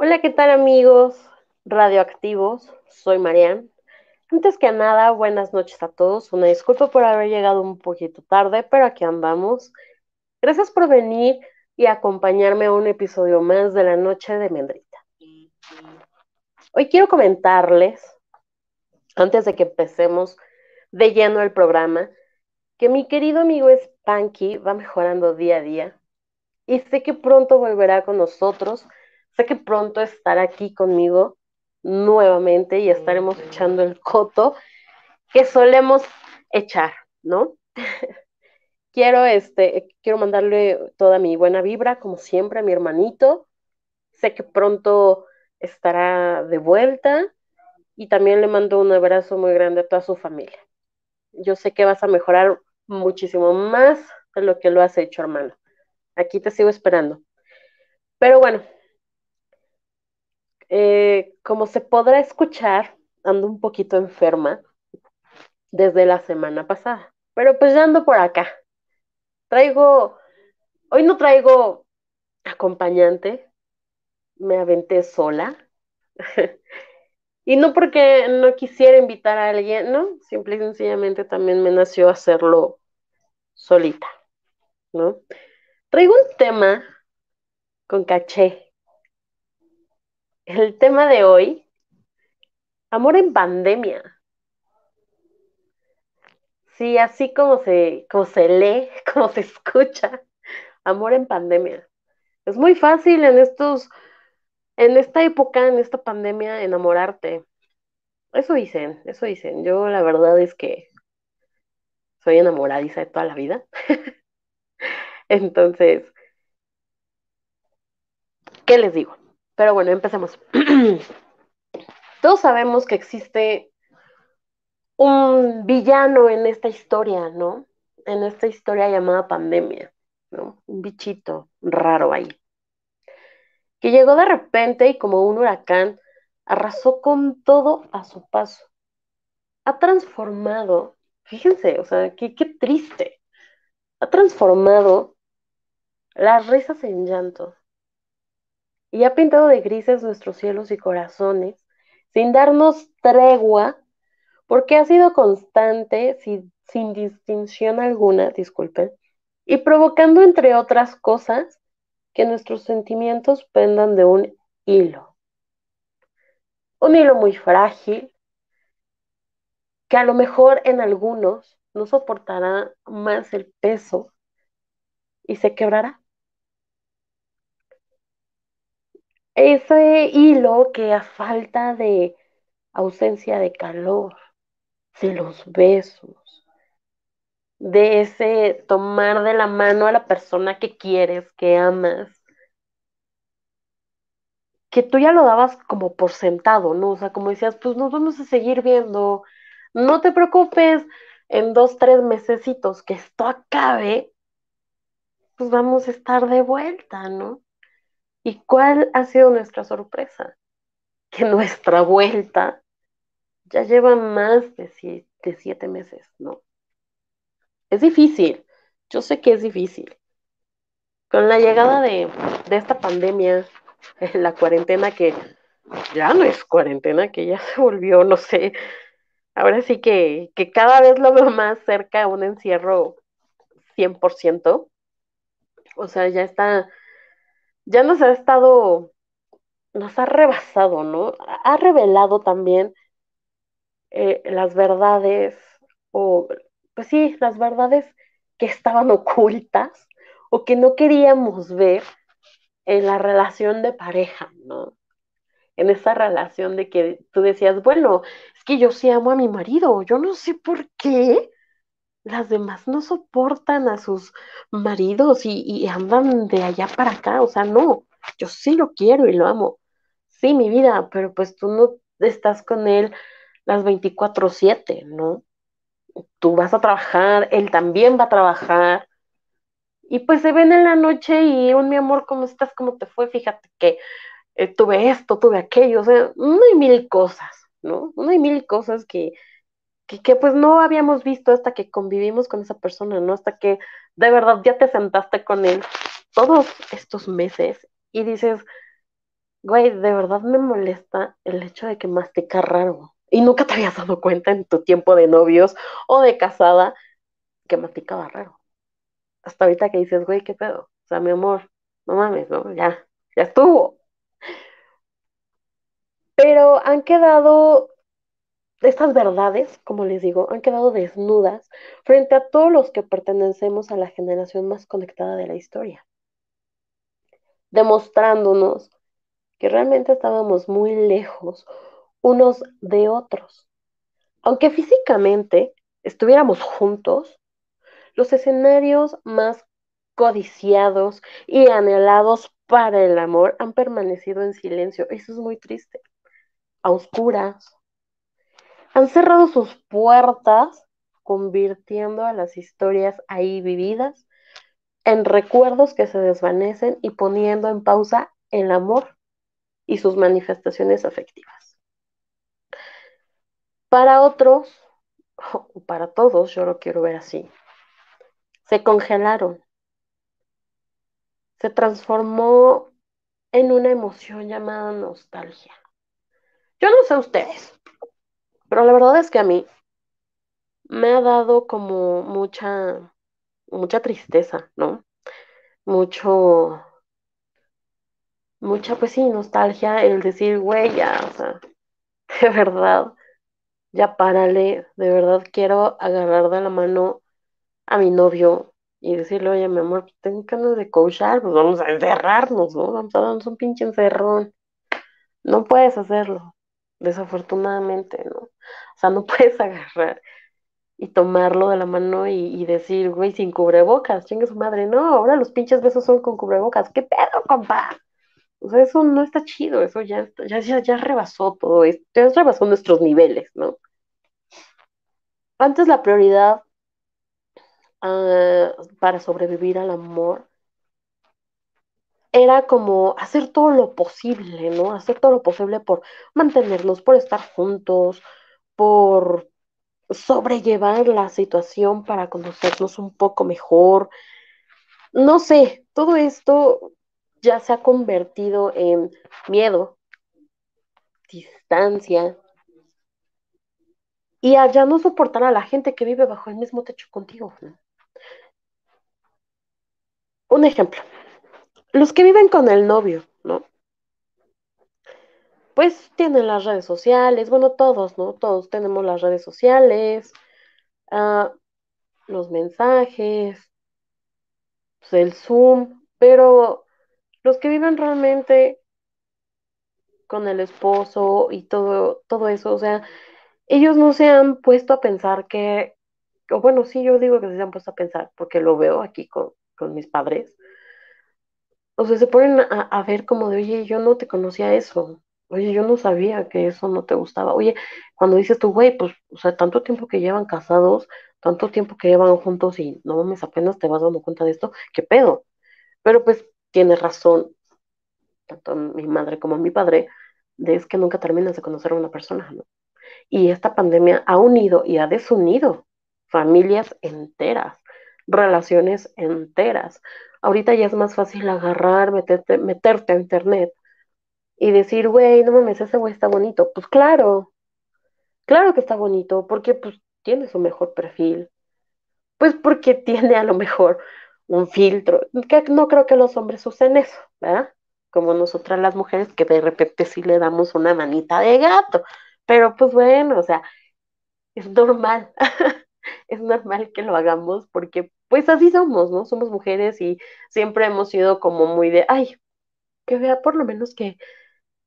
Hola, ¿qué tal amigos radioactivos? Soy Marian. Antes que nada, buenas noches a todos. Una disculpa por haber llegado un poquito tarde, pero aquí andamos. Gracias por venir y acompañarme a un episodio más de la Noche de Mendrita. Hoy quiero comentarles, antes de que empecemos de lleno el programa, que mi querido amigo Spanky va mejorando día a día y sé que pronto volverá con nosotros Sé que pronto estará aquí conmigo nuevamente y estaremos echando el coto que solemos echar, ¿no? quiero, este, quiero mandarle toda mi buena vibra, como siempre, a mi hermanito. Sé que pronto estará de vuelta y también le mando un abrazo muy grande a toda su familia. Yo sé que vas a mejorar muchísimo más de lo que lo has hecho, hermano. Aquí te sigo esperando. Pero bueno, eh, como se podrá escuchar, ando un poquito enferma desde la semana pasada, pero pues ya ando por acá. Traigo, hoy no traigo acompañante, me aventé sola. y no porque no quisiera invitar a alguien, no, simple y sencillamente también me nació hacerlo solita, ¿no? Traigo un tema con caché el tema de hoy, amor en pandemia. Sí, así como se, como se lee, como se escucha, amor en pandemia. Es muy fácil en estos, en esta época, en esta pandemia, enamorarte. Eso dicen, eso dicen. Yo la verdad es que soy enamoradiza de toda la vida. Entonces, ¿qué les digo? Pero bueno, empecemos. Todos sabemos que existe un villano en esta historia, ¿no? En esta historia llamada pandemia, ¿no? Un bichito raro ahí. Que llegó de repente y como un huracán arrasó con todo a su paso. Ha transformado, fíjense, o sea, qué, qué triste. Ha transformado las risas en llanto, y ha pintado de grises nuestros cielos y corazones, sin darnos tregua, porque ha sido constante, sin, sin distinción alguna, disculpen, y provocando, entre otras cosas, que nuestros sentimientos pendan de un hilo. Un hilo muy frágil, que a lo mejor en algunos no soportará más el peso y se quebrará. Ese hilo que a falta de ausencia de calor, de los besos, de ese tomar de la mano a la persona que quieres, que amas, que tú ya lo dabas como por sentado, ¿no? O sea, como decías, pues nos vamos a seguir viendo, no te preocupes, en dos, tres mesecitos que esto acabe, pues vamos a estar de vuelta, ¿no? ¿Y cuál ha sido nuestra sorpresa? Que nuestra vuelta ya lleva más de siete, meses, ¿no? Es difícil, yo sé que es difícil. Con la llegada de, esta pandemia, la cuarentena que ya no es cuarentena, que ya se volvió, no sé, ahora sí que, que cada vez lo veo más cerca a un encierro 100%. O sea, ya está ya nos ha estado, nos ha rebasado, ¿no? Ha revelado también eh, las verdades, o pues sí, las verdades que estaban ocultas o que no queríamos ver en la relación de pareja, ¿no? En esa relación de que tú decías, bueno, es que yo sí amo a mi marido, yo no sé por qué las demás no soportan a sus maridos y, andan de allá para acá, o sea, no, yo sí lo quiero y lo amo, sí, mi vida, pero pues tú no estás con él las 24/7, ¿no? Tú vas a trabajar, él también va a trabajar, y pues se ven en la noche y, un mi amor, ¿cómo estás? ¿Cómo te fue? Fíjate que eh, tuve esto, tuve aquello, o sea, no hay mil cosas, ¿no? No hay mil cosas que, que, pues no habíamos visto hasta que convivimos con esa persona, ¿no? Hasta que de verdad ya te sentaste con él todos estos meses y dices, Güey, de verdad me molesta el hecho de que mastica raro. Y nunca te habías dado cuenta en tu tiempo de novios o de casada que masticaba raro. Hasta ahorita que dices, güey, ¿qué pedo? O sea, mi amor, no mames, ¿no? Ya, ya estuvo. Pero han quedado, estas verdades, como les digo, han quedado desnudas frente a todos los que pertenecemos a la generación más conectada de la historia, demostrándonos que realmente estábamos muy lejos unos de otros. Aunque físicamente estuviéramos juntos, los escenarios más codiciados y anhelados para el amor han permanecido en silencio. Eso es muy triste. A oscuras. Han cerrado sus puertas, convirtiendo a las historias ahí vividas en recuerdos que se desvanecen y poniendo en pausa el amor y sus manifestaciones afectivas. Para otros, o para todos, yo lo quiero ver así, se congelaron, se transformó en una emoción llamada nostalgia. Yo no sé ustedes, pero la verdad es que a mí me ha dado como mucha, mucha tristeza, ¿no? Mucho, mucha, pues sí, nostalgia el decir, güey, ya, o sea, de verdad, ya párale, de verdad quiero agarrar de la mano a mi novio y decirle, oye, mi amor, tengo ganas de coachar, pues vamos a encerrarnos, ¿no? Vamos a darnos un pinche encerrón. No puedes hacerlo, desafortunadamente, ¿no? O sea, no puedes agarrar y tomarlo de la mano y, decir, güey, sin cubrebocas, chingue su madre, no, ahora los pinches besos son con cubrebocas, ¿qué pedo, compa? O sea, eso no está chido, eso ya, ya, ya, ya rebasó todo esto, ya rebasó nuestros niveles, ¿no? Antes la prioridad ah, para sobrevivir al amor era como hacer todo lo posible, ¿no? Hacer todo lo posible por mantenernos, por estar juntos, por sobrellevar la situación para conocernos un poco mejor. No sé, todo esto ya se ha convertido en miedo, distancia y a ya no soportar a la gente que vive bajo el mismo techo contigo. Un ejemplo, los que viven con el novio, ¿no? Pues tienen las redes sociales, bueno, todos, ¿no? Todos tenemos las redes sociales, ah, los mensajes, pues, el Zoom, pero los que viven realmente con el esposo y todo, todo eso, o sea, ellos no se han puesto a pensar que, o bueno, sí, yo digo que se han puesto a pensar, porque lo veo aquí con, con mis padres, o sea, se ponen a, a ver como de, oye, yo no te conocía eso, oye, yo no sabía que eso no te gustaba, oye, cuando dices tú, güey, pues, o sea, tanto tiempo que llevan casados, tanto tiempo que llevan juntos y no mames, apenas te vas dando cuenta de esto, ¿qué pedo? Pero pues tienes razón, tanto mi madre como mi padre, de es que nunca terminas de conocer a una persona, ¿no? Y esta pandemia ha unido y ha desunido familias enteras, relaciones enteras. Ahorita ya es más fácil agarrar, meterte, meterte a internet y decir, güey, no mames, ese güey está bonito. Pues claro, claro que está bonito, porque pues tiene su mejor perfil. Pues porque tiene a lo mejor un filtro. Que no creo que los hombres usen eso, ¿verdad? Como nosotras las mujeres que de repente sí le damos una manita de gato. Pero pues bueno, o sea, es normal. es normal que lo hagamos porque pues así somos, ¿no? Somos mujeres y siempre hemos sido como muy de, ay, que vea por lo menos que,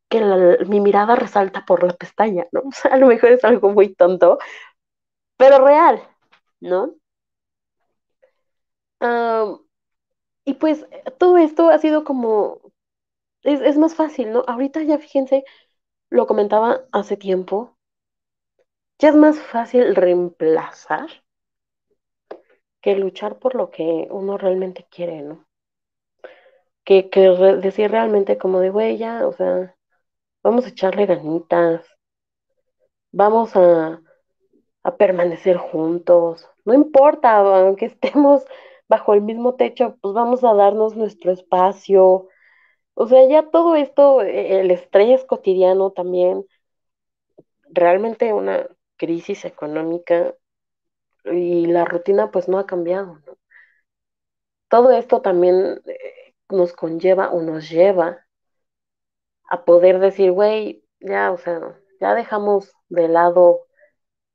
que mi mirada resalta por la pestaña, ¿no? O sea, a lo mejor es algo muy tonto, pero real, ¿no? Y pues todo esto ha sido como, es, es más fácil, ¿no? Ahorita ya fíjense, lo comentaba hace tiempo, ya es más fácil reemplazar que luchar por lo que uno realmente quiere, ¿no? Que, que decir realmente como de, güey, ya, o sea, vamos a echarle ganitas, vamos a, a permanecer juntos, no importa, aunque estemos bajo el mismo techo, pues vamos a darnos nuestro espacio, O sea, ya todo esto, e, el estrés cotidiano también, realmente una crisis económica y la rutina pues no ha cambiado, ¿no? Todo esto también eh, nos conlleva o nos lleva a poder decir, güey, ya, o sea, ya dejamos de lado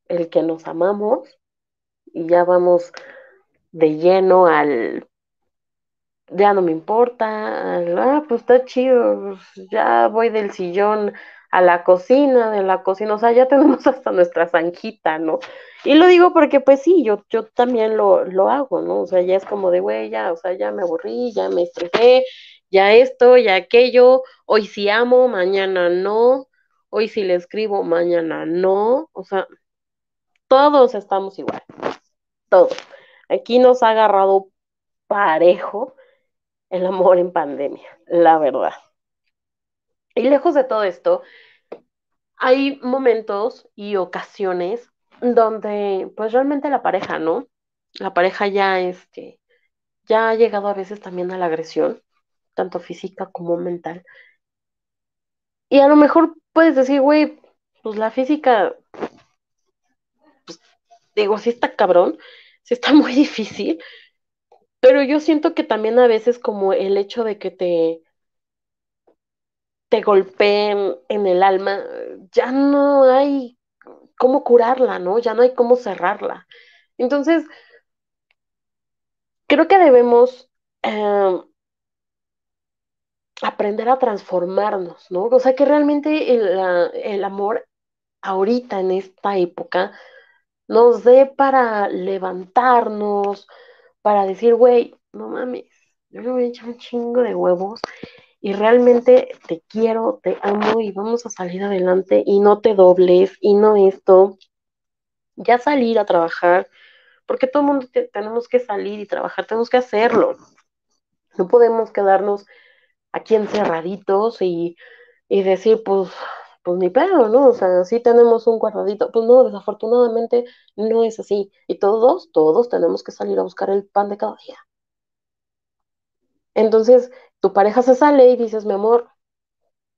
el que nos amamos y ya vamos de lleno al ya no me importa, al, ah, pues está chido, ya voy del sillón a la cocina, de la cocina, o sea, ya tenemos hasta nuestra zanjita, ¿no? Y lo digo porque pues sí, yo, yo también lo, lo hago, ¿no? O sea, ya es como de, güey, ya, o sea, ya me aburrí, ya me estresé, ya esto, ya aquello, hoy sí amo, mañana no, hoy sí le escribo, mañana no, o sea, todos estamos igual, todos. Aquí nos ha agarrado parejo el amor en pandemia, la verdad. Y lejos de todo esto, hay momentos y ocasiones donde pues realmente la pareja, ¿no? La pareja ya este ya ha llegado a veces también a la agresión, tanto física como mental. Y a lo mejor puedes decir, güey, pues la física, pues, digo, sí está cabrón, sí está muy difícil, pero yo siento que también a veces como el hecho de que te, te golpeen en el alma, ya no hay cómo curarla, ¿no? Ya no hay cómo cerrarla. Entonces, creo que debemos eh, aprender a transformarnos, ¿no? O sea, que realmente el, el amor ahorita en esta época nos dé para levantarnos, para decir, güey, no mames, yo le voy a echar un chingo de huevos y realmente te quiero, te amo y vamos a salir adelante y no te dobles y no esto. Ya salir a trabajar, porque todo el mundo tenemos que salir y trabajar, tenemos que hacerlo. No podemos quedarnos aquí encerraditos y, y decir, pues, pues ni pedo, ¿no? O sea, sí tenemos un guardadito. Pues no, desafortunadamente no es así. Y todos, todos tenemos que salir a buscar el pan de cada día. Entonces, tu pareja se sale y dices, mi amor,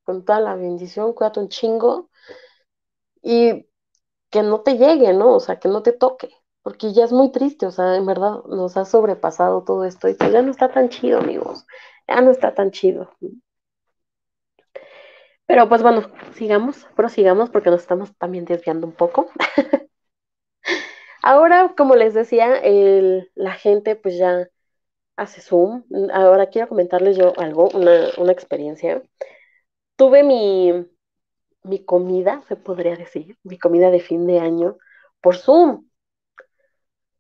con toda la bendición, cuídate un chingo y que no te llegue, ¿no? O sea, que no te toque, porque ya es muy triste, o sea, en verdad nos ha sobrepasado todo esto y pues ya no está tan chido, amigos, ya no está tan chido. Pero pues bueno, sigamos, prosigamos porque nos estamos también desviando un poco. Ahora, como les decía, el, la gente pues ya hace Zoom. Ahora quiero comentarles yo algo, una, una experiencia. Tuve mi, mi comida, se podría decir, mi comida de fin de año por Zoom.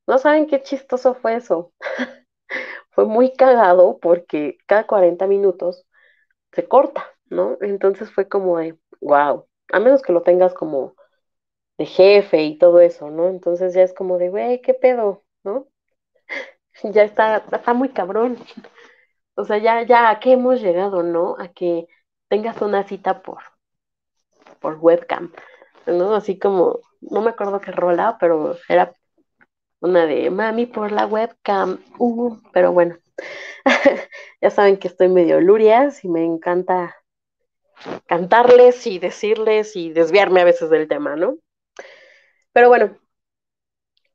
No saben qué chistoso fue eso. fue muy cagado porque cada 40 minutos se corta, ¿no? Entonces fue como de, wow, a menos que lo tengas como de jefe y todo eso, ¿no? Entonces ya es como de, güey, ¿qué pedo? ¿No? Ya está, está muy cabrón. O sea, ya, ya a qué hemos llegado, ¿no? A que tengas una cita por, por webcam, ¿no? Así como, no me acuerdo qué rola, pero era una de mami por la webcam, uh, pero bueno, ya saben que estoy medio lurias y me encanta cantarles y decirles y desviarme a veces del tema, ¿no? Pero bueno,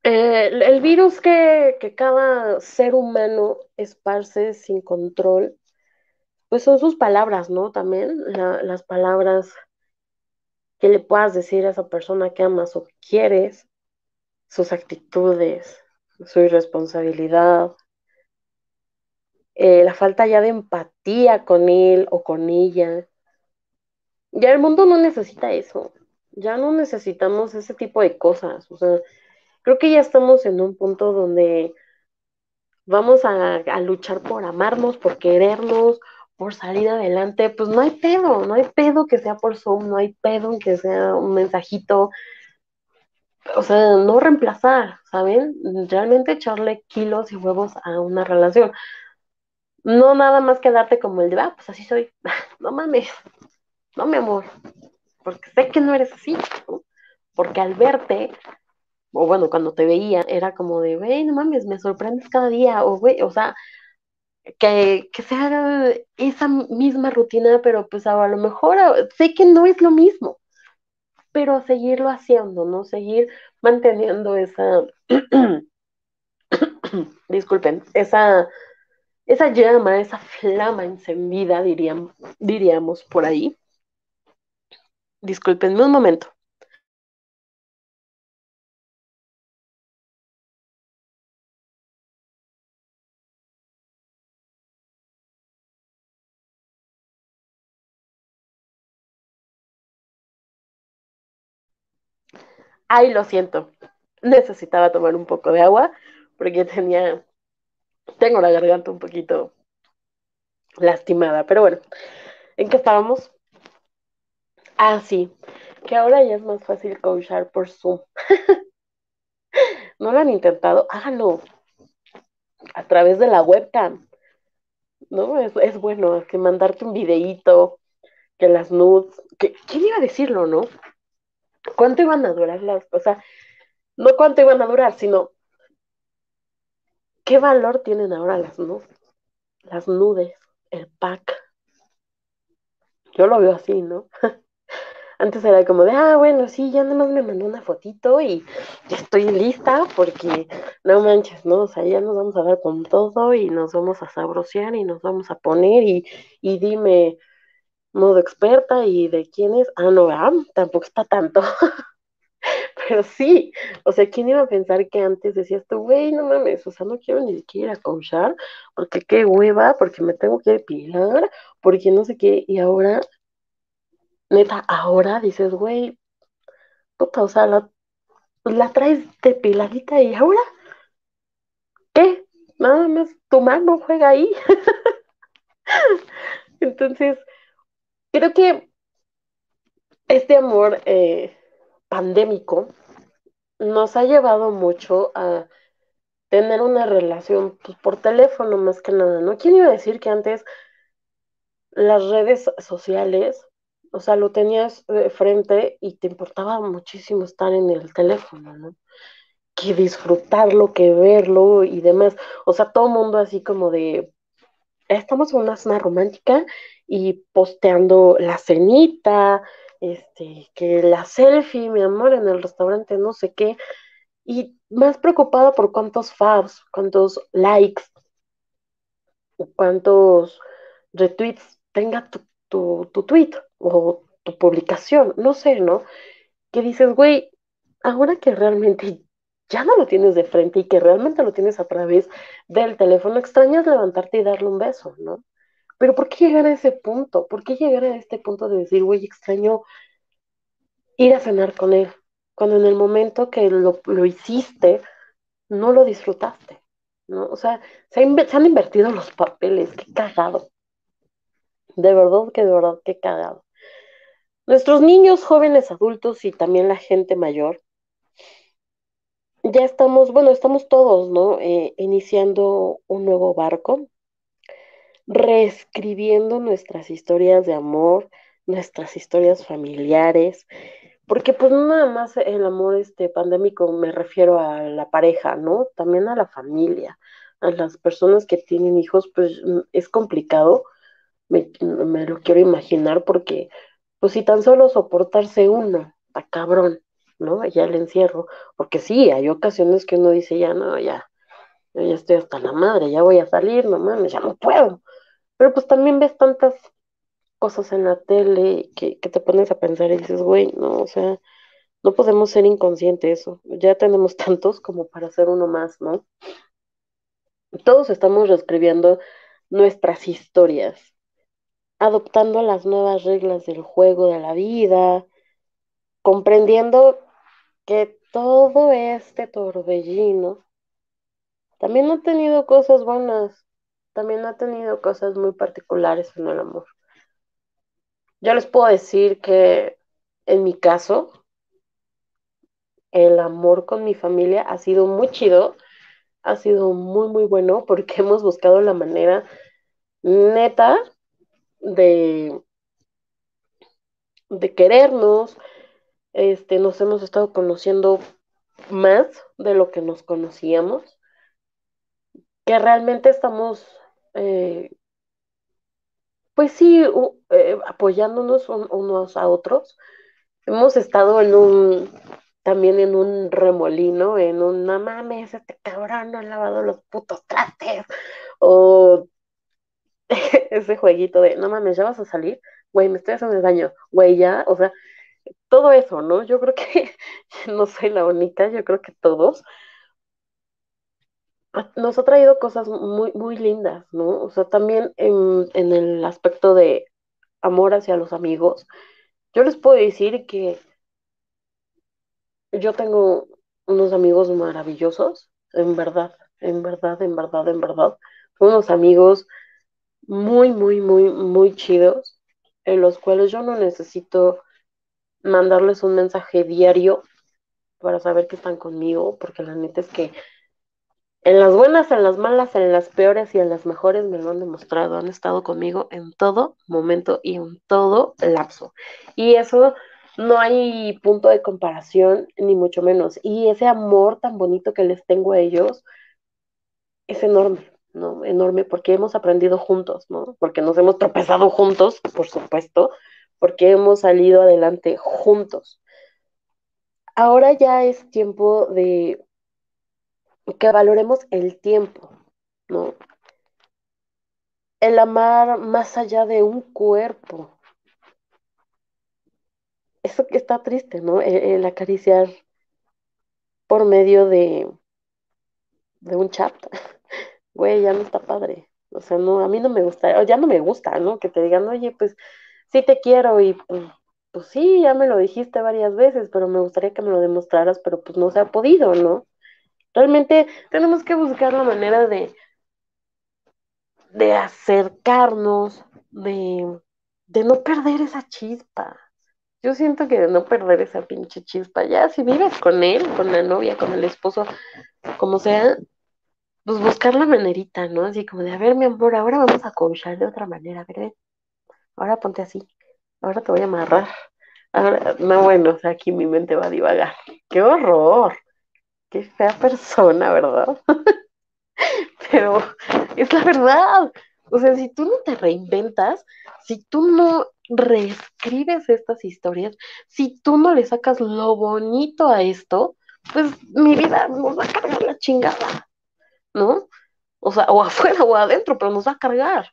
eh, el virus que, cada ser humano esparce sin control, pues son sus palabras, ¿no? También la, las palabras que le puedas decir a esa persona que amas o quieres, sus actitudes, su irresponsabilidad, eh, la falta ya de empatía con él o con ella. Ya el mundo no necesita eso, ya no necesitamos ese tipo de cosas, o sea, creo que ya estamos en un punto donde vamos a, luchar por amarnos, por querernos, por salir adelante, pues no hay pedo, no hay pedo que sea por Zoom, no hay pedo que sea un mensajito, o sea, no reemplazar, ¿saben? Realmente echarle kilos y huevos a una relación. No nada más quedarte como el de, ah, pues así soy, no mames, no mi amor, porque sé que no eres así, porque al verte o bueno, cuando te veía, era como de, güey, no mames, me sorprendes cada día, o güey, o sea, que, que sea esa misma rutina, pero pues a lo mejor sé que no es lo mismo, pero seguirlo haciendo, ¿no? Seguir manteniendo esa, disculpen, esa, esa llama, esa flama encendida, diríamos, diríamos por ahí. Disculpenme un momento. Ay, lo siento. Necesitaba tomar un poco de agua porque tenía, tengo la garganta un poquito lastimada. Pero bueno, ¿en qué estábamos? Ah, sí, que ahora ya es más fácil coachar por Zoom. ¿No lo han intentado? Háganlo a través de la webcam. ¿No? Es, bueno que mandarte un videíto, que las nudes, que, ¿quién iba a decirlo, no? ¿Cuánto iban a durar las, o sea, no cuánto iban a durar, sino qué valor tienen ahora las nudes, las nudes, el pack. Yo lo veo así, ¿no? Antes era como de, ah, bueno, sí, ya nada más me mandó una fotito y estoy lista porque no manches, ¿no? O sea, ya nos vamos a dar con todo y nos vamos a sabrosear y nos vamos a poner y, y dime modo experta y de quién es. Ah, no, tampoco está tanto. Pero sí, o sea, ¿quién iba a pensar que antes decías tú, güey, no mames, o sea, no quiero ni siquiera coachar, porque qué hueva, porque me tengo que depilar, porque no sé qué, y ahora, neta, ahora dices, güey, puta, o sea, la, la traes depiladita y ahora, ¿qué? Nada más tu mano juega ahí. Entonces, creo que este amor eh, pandémico nos ha llevado mucho a tener una relación pues, por teléfono más que nada, ¿no? ¿Quién iba a decir que antes las redes sociales, o sea, lo tenías frente y te importaba muchísimo estar en el teléfono, ¿no? Que disfrutarlo, que verlo y demás. O sea, todo mundo así como de, estamos en una zona romántica y posteando la cenita, este, que la selfie, mi amor, en el restaurante, no sé qué, y más preocupada por cuántos faves, cuántos likes, cuántos retweets tenga tu, tu, tu tweet o tu publicación, no sé, ¿no? Que dices, güey, ahora que realmente ya no lo tienes de frente y que realmente lo tienes a través del teléfono, extrañas levantarte y darle un beso, ¿no? Pero ¿por qué llegar a ese punto? ¿Por qué llegar a este punto de decir, güey, extraño ir a cenar con él? Cuando en el momento que lo, lo hiciste, no lo disfrutaste, ¿no? O sea, se, ha se han invertido los papeles, qué cagado. De verdad que de verdad, qué cagado. Nuestros niños, jóvenes, adultos y también la gente mayor, ya estamos, bueno, estamos todos, ¿no? Eh, iniciando un nuevo barco, reescribiendo nuestras historias de amor, nuestras historias familiares, porque pues no nada más el amor este pandémico me refiero a la pareja, ¿no? También a la familia, a las personas que tienen hijos, pues mm, es complicado, me, lo quiero imaginar porque pues si tan solo soportarse uno, está cabrón, ¿no? Ya el encierro, porque sí, hay ocasiones que uno dice, ya no, ya, ya estoy hasta la madre, ya voy a salir, no mames, ya no puedo. Pero pues también ves tantas cosas en la tele que, te pones a pensar y dices, güey, no, o sea, no podemos ser inconscientes, eso. Ya tenemos tantos como para hacer uno más, ¿no? Todos estamos reescribiendo nuestras historias, adoptando las nuevas reglas del juego de la vida, comprendiendo que todo este torbellino también ha tenido cosas buenas, también ha tenido cosas muy particulares en el amor. Yo les puedo decir que en mi caso, el amor con mi familia ha sido muy chido, ha sido muy, muy bueno porque hemos buscado la manera neta de, de querernos, este, nos hemos estado conociendo más de lo que nos conocíamos, que realmente estamos eh, pues sí, eh, apoyándonos un- unos a otros. Hemos estado en un, también en un remolino, en un, no mames, este cabrón no ha lavado los putos trastes, o ese jueguito de, no mames, ya vas a salir, güey, me estoy haciendo daño, güey, ya, o sea, todo eso, ¿no? Yo creo que no soy la única, yo creo que todos. Nos ha traído cosas muy, muy lindas, ¿no? O sea, también en, en el aspecto de amor hacia los amigos, yo les puedo decir que yo tengo unos amigos maravillosos, en verdad, en verdad, en verdad, en verdad. Unos amigos muy, muy, muy, muy chidos, en los cuales yo no necesito mandarles un mensaje diario para saber que están conmigo, porque la neta es que en las buenas, en las malas, en las peores y en las mejores me lo han demostrado, han estado conmigo en todo momento y en todo lapso. Y eso no hay punto de comparación, ni mucho menos. Y ese amor tan bonito que les tengo a ellos es enorme, ¿no? Enorme porque hemos aprendido juntos, ¿no? Porque nos hemos tropezado juntos, por supuesto, porque hemos salido adelante juntos. Ahora ya es tiempo de que valoremos el tiempo, ¿no? El amar más allá de un cuerpo. Eso que está triste, ¿no? El, el acariciar por medio de, de un chat. Güey, ya no está padre. O sea, no, a mí no me gusta, ya no me gusta, ¿no? Que te digan, oye, pues sí te quiero y pues, pues sí, ya me lo dijiste varias veces, pero me gustaría que me lo demostraras, pero pues no se ha podido, ¿no? Realmente tenemos que buscar la manera de, de acercarnos, de, de no perder esa chispa. Yo siento que de no perder esa pinche chispa, ya si vives con él, con la novia, con el esposo, como sea, pues buscar la manerita, ¿no? Así como de, a ver, mi amor, ahora vamos a coachar de otra manera, a ver, ahora ponte así, ahora te voy a amarrar. Ahora, no, bueno, o sea, aquí mi mente va a divagar. ¡Qué horror! ¡Qué fea persona, ¿verdad? Pero es la verdad. O sea, si tú no te reinventas, si tú no reescribes estas historias, si tú no le sacas lo bonito a esto, pues mi vida nos va a cargar la chingada, ¿no? O sea, o afuera o adentro, pero nos va a cargar.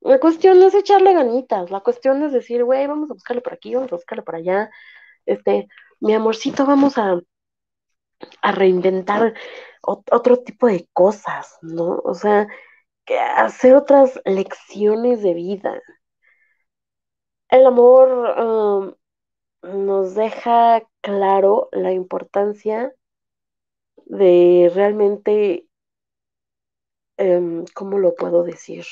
La cuestión es echarle ganitas, la cuestión es decir, güey, vamos a buscarle por aquí, vamos a buscarle por allá, este, mi amorcito, vamos a, a reinventar ot- otro tipo de cosas, ¿no? O sea, hacer otras lecciones de vida. El amor um, nos deja claro la importancia de realmente, em, ¿cómo lo puedo decir?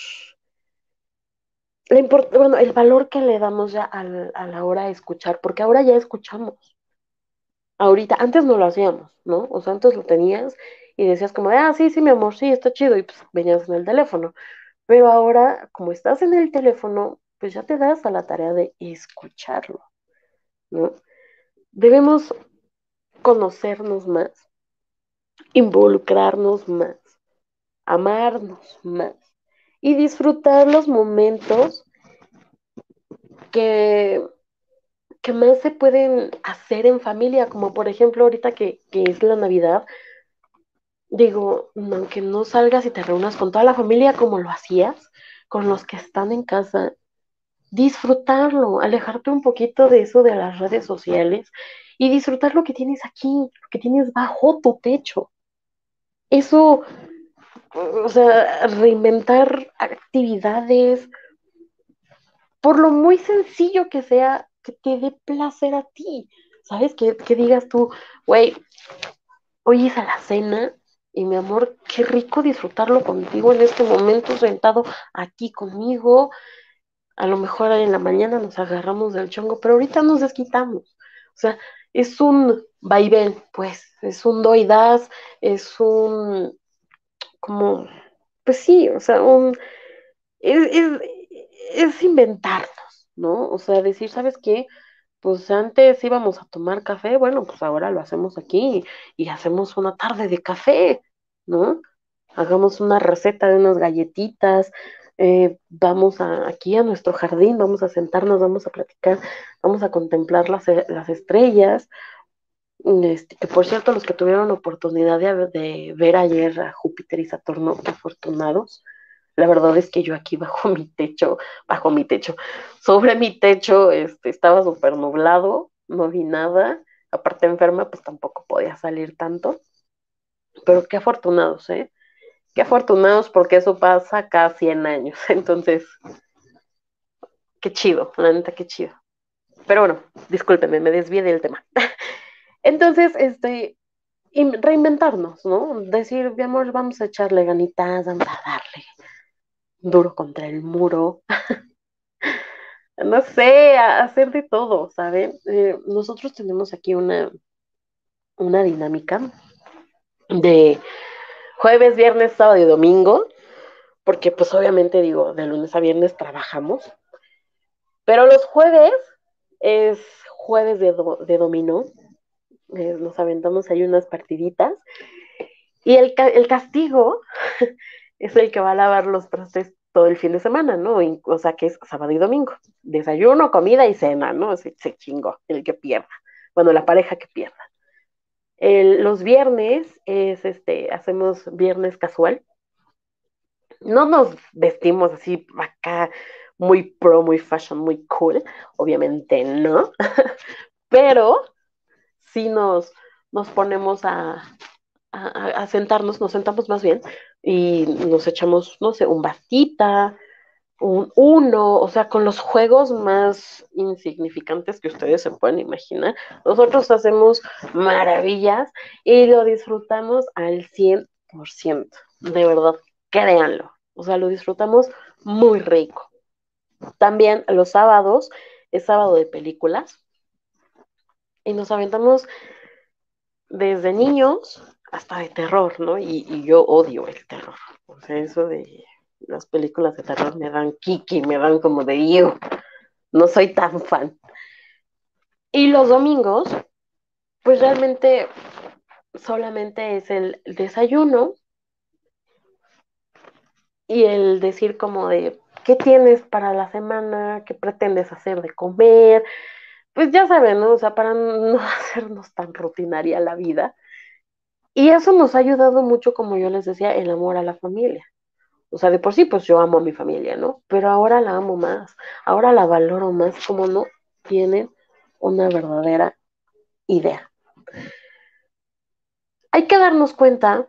La bueno, el valor que le damos ya a la hora de escuchar, porque ahora ya escuchamos. Ahorita, antes no lo hacíamos, ¿no? O sea, antes lo tenías y decías como, ah, sí, sí, mi amor, sí, está chido, y pues venías en el teléfono. Pero ahora, como estás en el teléfono, pues ya te das a la tarea de escucharlo, ¿no? Debemos conocernos más, involucrarnos más, amarnos más y disfrutar los momentos que, que más se pueden hacer en familia, como por ejemplo ahorita que, que es la Navidad, digo, aunque no salgas y te reúnas con toda la familia como lo hacías, con los que están en casa, disfrutarlo, alejarte un poquito de eso de las redes sociales y disfrutar lo que tienes aquí, lo que tienes bajo tu techo. Eso, o sea, reinventar actividades, por lo muy sencillo que sea, que te dé placer a ti. ¿Sabes? Que, que digas tú, güey, hoy hice la cena y mi amor, qué rico disfrutarlo contigo en este momento, sentado aquí conmigo, a lo mejor en la mañana nos agarramos del chongo, pero ahorita nos desquitamos. O sea, es un vaivén, pues, es un doy das, es un, como, pues sí, o sea, un, es, es, es inventarnos, ¿no? O sea, decir, ¿sabes qué? Pues antes íbamos a tomar café, bueno, pues ahora lo hacemos aquí y, hacemos una tarde de café, ¿no? hagamos una receta de unas galletitas, eh, vamos a, aquí a nuestro jardín, vamos a sentarnos, vamos a platicar, vamos a contemplar las, las estrellas. Este, que por cierto, los que tuvieron oportunidad de, de, ver ayer a Júpiter y Saturno, afortunados. La verdad es que yo aquí bajo mi techo, bajo mi techo, sobre mi techo, este, estaba súper nublado, no vi nada. Aparte enferma, pues tampoco podía salir tanto. Pero qué afortunados, ¿eh? Qué afortunados porque eso pasa cada 100 años. Entonces, qué chido, la neta, qué chido. Pero bueno, discúlpenme, me desvié del tema. Entonces, este, reinventarnos, ¿no? Decir, mi amor, vamos a echarle ganitas, vamos a darle duro contra el muro. no sé, hacer de todo, ¿saben? Eh, nosotros tenemos aquí una, una dinámica de jueves, viernes, sábado y domingo, porque pues obviamente digo, de lunes a viernes trabajamos, pero los jueves es jueves de, de dominó, eh, nos aventamos ahí unas partiditas, y el, el castigo es el que va a lavar los trastes todo el fin de semana, ¿no? O sea, que es sábado y domingo. Desayuno, comida y cena, ¿no? Se, se chingó el que pierda. Bueno, la pareja que pierda los viernes es este, hacemos viernes casual. No nos vestimos así acá muy pro, muy fashion, muy cool, obviamente no, pero sí nos, nos ponemos a, a, sentarnos, nos sentamos más bien y nos echamos, no sé, un bastita, un uno, o sea, con los juegos más insignificantes que ustedes se pueden imaginar. Nosotros hacemos maravillas y lo disfrutamos al 100%, de verdad, créanlo. O sea, lo disfrutamos muy rico. También los sábados es sábado de películas y nos aventamos desde niños hasta de terror, ¿no? Y, yo odio el terror. O sea, eso de las películas de terror me dan kiki, me dan como de yo. No soy tan fan. Y los domingos, pues realmente solamente es el desayuno y el decir como de, ¿qué tienes para la semana? ¿Qué pretendes hacer de comer? Pues ya saben, ¿no? O sea, para no hacernos tan rutinaria la vida. Y eso nos ha ayudado mucho, como yo les decía, el amor a la familia. O sea, de por sí, pues yo amo a mi familia, ¿no? Pero ahora la amo más, ahora la valoro más, como no tienen una verdadera idea. Hay que darnos cuenta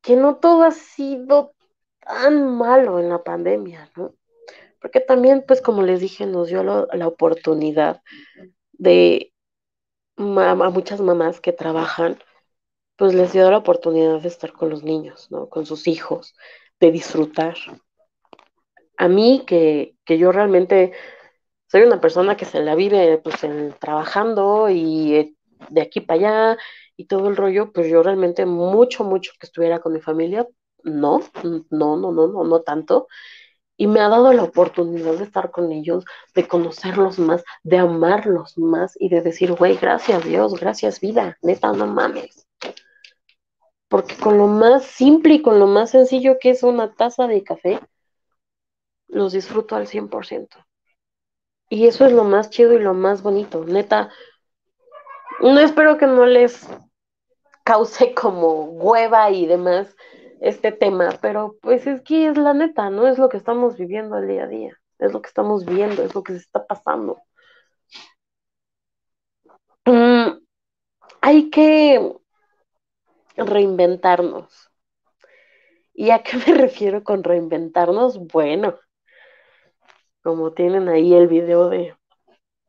que no todo ha sido tan malo en la pandemia, ¿no? Porque también, pues como les dije, nos dio la, oportunidad de a muchas mamás que trabajan, pues les dio la oportunidad de estar con los niños, ¿no? Con sus hijos, de disfrutar. A mí, que, yo realmente soy una persona que se la vive pues trabajando y eh, de aquí para allá y todo el rollo, pues yo realmente mucho, mucho que estuviera con mi familia, no, no, no, no, no, no tanto. Y me ha dado la oportunidad de estar con ellos, de conocerlos más, de amarlos más y de decir, güey, gracias Dios, gracias vida, neta, no mames porque con lo más simple y con lo más sencillo que es una taza de café, los disfruto al 100%. Y eso es lo más chido y lo más bonito, neta. No espero que no les cause como hueva y demás este tema, pero pues es que es la neta, ¿no? Es lo que estamos viviendo el día a día, es lo que estamos viendo, es lo que se está pasando. Mm, hay que reinventarnos. ¿Y a qué me refiero con reinventarnos? Bueno, como tienen ahí el video de,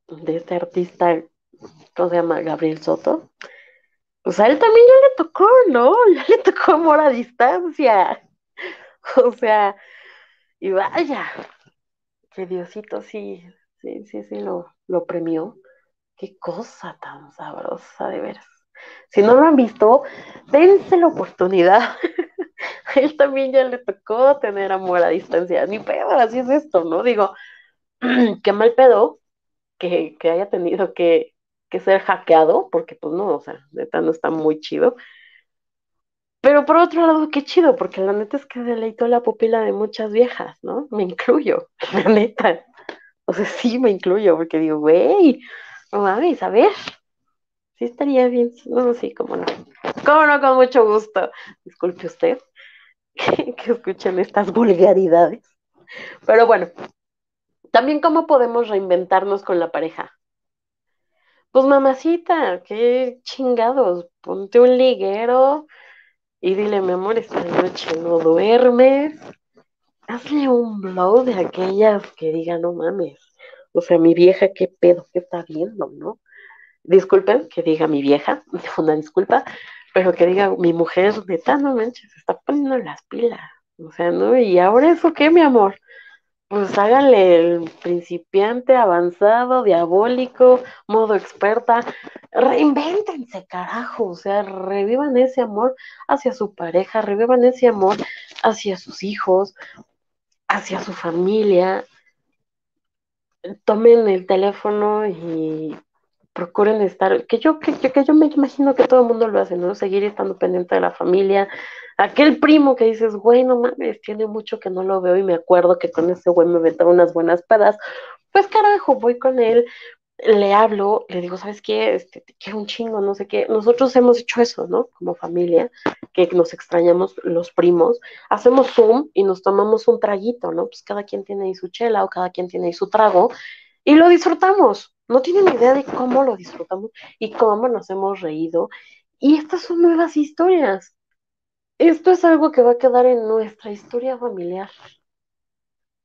de este artista, ¿cómo se llama? Gabriel Soto. Pues a él también ya le tocó, ¿no? Ya le tocó amor a distancia. O sea, y vaya, que Diosito sí, sí, sí, sí lo, lo premió. Qué cosa tan sabrosa, de veras. Si no lo han visto, dense la oportunidad. A él también ya le tocó tener amor a distancia. Ni pedo, así es esto, ¿no? Digo, qué mal pedo que, haya tenido que, ser hackeado, porque pues no, o sea, neta no está muy chido. Pero por otro lado, qué chido, porque la neta es que deleitó la pupila de muchas viejas, ¿no? Me incluyo, la neta. O sea, sí me incluyo, porque digo, güey, no mames, a ver, sí estaría bien. No, sí, cómo no. Cómo no, con mucho gusto. Disculpe usted que, que escuchen estas vulgaridades. Pero bueno, también cómo podemos reinventarnos con la pareja. Pues mamacita, qué chingados, ponte un liguero y dile, mi amor, esta noche no duermes. Hazle un blow de aquellas que digan, no mames. O sea, mi vieja, qué pedo, qué está viendo, ¿no? Disculpen que diga mi vieja, una disculpa, pero que diga mi mujer, neta, no manches, se está poniendo las pilas. O sea, ¿no? ¿Y ahora eso qué, mi amor? Pues háganle el principiante, avanzado, diabólico, modo experta. Reinvéntense, carajo. O sea, revivan ese amor hacia su pareja, revivan ese amor hacia sus hijos, hacia su familia. Tomen el teléfono y procuren estar, que yo, que, que yo me imagino que todo el mundo lo hace, ¿no? Seguir estando pendiente de la familia, aquel primo que dices, güey, no mames, tiene mucho que no lo veo y me acuerdo que con ese güey me aventaba unas buenas pedas, pues carajo, voy con él, le hablo, le digo, ¿sabes qué? Este, te quiero un chingo, no sé qué. Nosotros hemos hecho eso, ¿no? Como familia, que nos extrañamos los primos, hacemos Zoom y nos tomamos un traguito, ¿no? Pues cada quien tiene ahí su chela o cada quien tiene ahí su trago y lo disfrutamos. No tienen idea de cómo lo disfrutamos y cómo nos hemos reído. Y estas son nuevas historias. Esto es algo que va a quedar en nuestra historia familiar.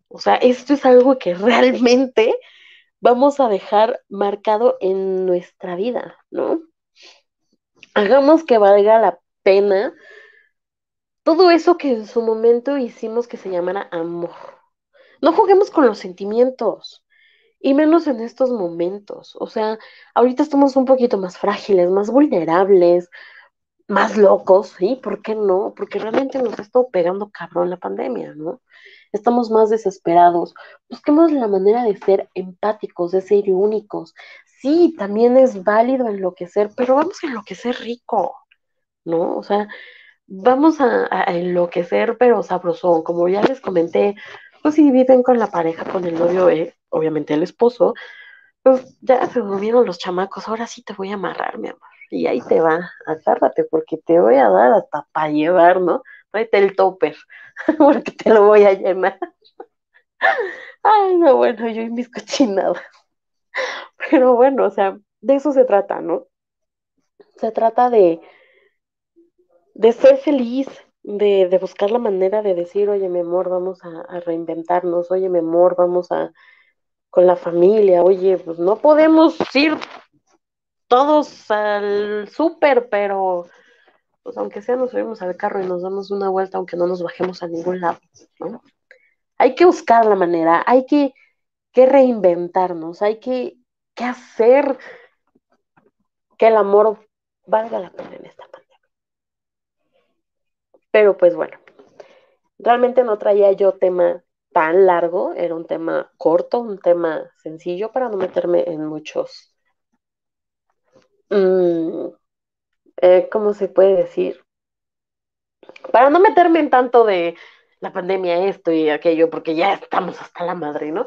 O sea, esto es algo que realmente vamos a dejar marcado en nuestra vida, ¿no? Hagamos que valga la pena todo eso que en su momento hicimos que se llamara amor. No juguemos con los sentimientos. Y menos en estos momentos. O sea, ahorita estamos un poquito más frágiles, más vulnerables, más locos, ¿sí? ¿Por qué no? Porque realmente nos ha estado pegando cabrón la pandemia, ¿no? Estamos más desesperados. Busquemos la manera de ser empáticos, de ser únicos. Sí, también es válido enloquecer, pero vamos a enloquecer rico, ¿no? O sea, vamos a, enloquecer, pero sabrosón. Como ya les comenté, pues si viven con la pareja, con el novio, eh, obviamente el esposo, pues ya se durmieron los chamacos, ahora sí te voy a amarrar, mi amor. Y ahí te va, agárrate, porque te voy a dar hasta para llevar, ¿no? Tráete el topper, porque te lo voy a llenar. Ay, no, bueno, yo y mis cochinadas. Pero bueno, o sea, de eso se trata, ¿no? Se trata de, de ser feliz, de, de buscar la manera de decir, oye, mi amor, vamos a, a reinventarnos, oye, mi amor, vamos a con la familia, oye, pues no podemos ir todos al súper, pero pues aunque sea nos subimos al carro y nos damos una vuelta, aunque no nos bajemos a ningún lado, ¿no? Hay que buscar la manera, hay que, que reinventarnos, hay que, que hacer que el amor valga la pena en esta pandemia. Pero pues bueno, realmente no traía yo tema tan largo, era un tema corto, un tema sencillo para no meterme en muchos, mm, eh, ¿cómo se puede decir? Para no meterme en tanto de la pandemia, esto y aquello, porque ya estamos hasta la madre, ¿no?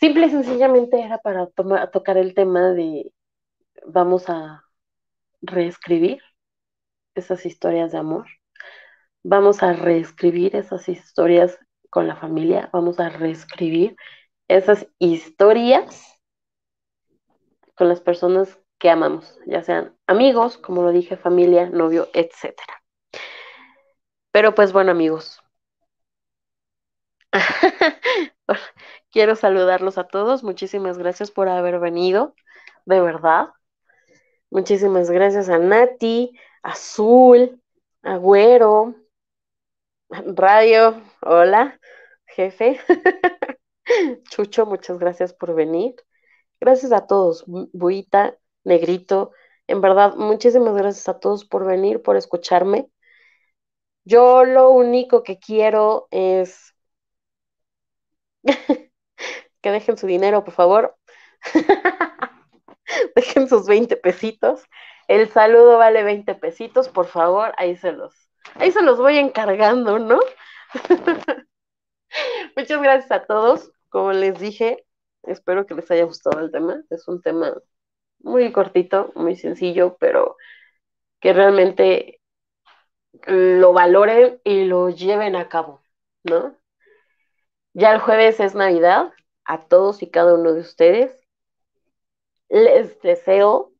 Simple y sencillamente era para tocar el tema de vamos a reescribir esas historias de amor, vamos a reescribir esas historias con la familia, vamos a reescribir esas historias con las personas que amamos, ya sean amigos, como lo dije, familia, novio, etcétera. Pero pues bueno, amigos, quiero saludarlos a todos. Muchísimas gracias por haber venido, de verdad. Muchísimas gracias a Nati, Azul, Agüero, Radio, hola, jefe. Chucho, muchas gracias por venir. Gracias a todos, Buita, Negrito. En verdad, muchísimas gracias a todos por venir, por escucharme. Yo lo único que quiero es que dejen su dinero, por favor. dejen sus 20 pesitos. El saludo vale 20 pesitos, por favor, ahí se los, Ahí se los voy encargando, ¿no? Muchas gracias a todos. Como les dije, espero que les haya gustado el tema. Es un tema muy cortito, muy sencillo, pero que realmente lo valoren y lo lleven a cabo, ¿no? Ya el jueves es Navidad. A todos y cada uno de ustedes les deseo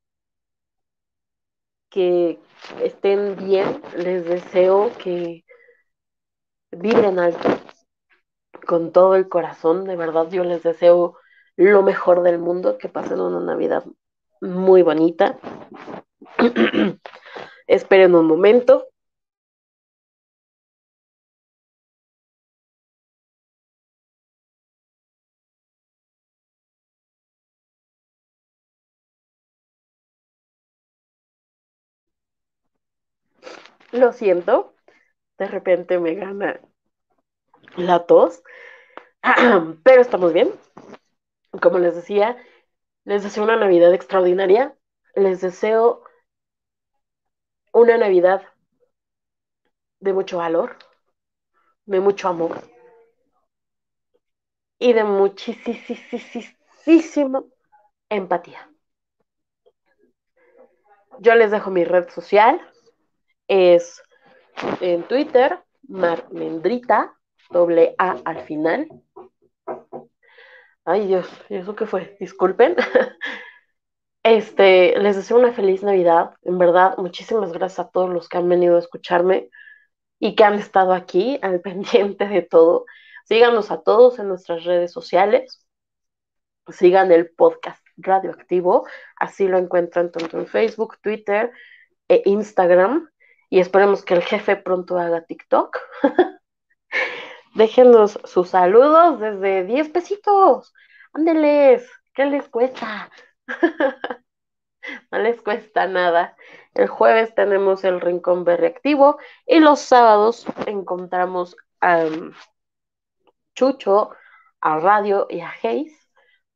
que estén bien, les deseo que vibren alto con todo el corazón, de verdad yo les deseo lo mejor del mundo, que pasen una Navidad muy bonita. Esperen un momento. Lo siento, de repente me gana la tos, pero estamos bien. Como les decía, les deseo una Navidad extraordinaria. Les deseo una Navidad de mucho valor, de mucho amor y de muchísima empatía. Yo les dejo mi red social, es en Twitter, Marmendrita, doble A al final. Ay Dios, ¿y eso qué fue? Disculpen. Este, les deseo una feliz Navidad. En verdad, muchísimas gracias a todos los que han venido a escucharme y que han estado aquí al pendiente de todo. Síganos a todos en nuestras redes sociales. Sigan el podcast Radioactivo. Así lo encuentran tanto en Facebook, Twitter e Instagram. Y esperemos que el jefe pronto haga TikTok. Déjenos sus saludos desde 10 pesitos. Ándeles, ¿qué les cuesta? no les cuesta nada. El jueves tenemos el Rincón Reactivo y los sábados encontramos a Chucho, a Radio y a Hayes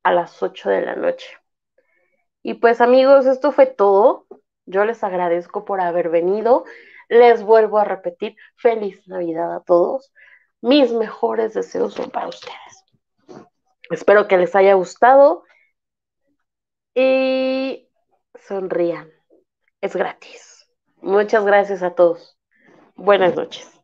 a las 8 de la noche. Y pues amigos, esto fue todo. Yo les agradezco por haber venido. Les vuelvo a repetir, feliz Navidad a todos. Mis mejores deseos son para ustedes. Espero que les haya gustado y sonrían. Es gratis. Muchas gracias a todos. Buenas noches.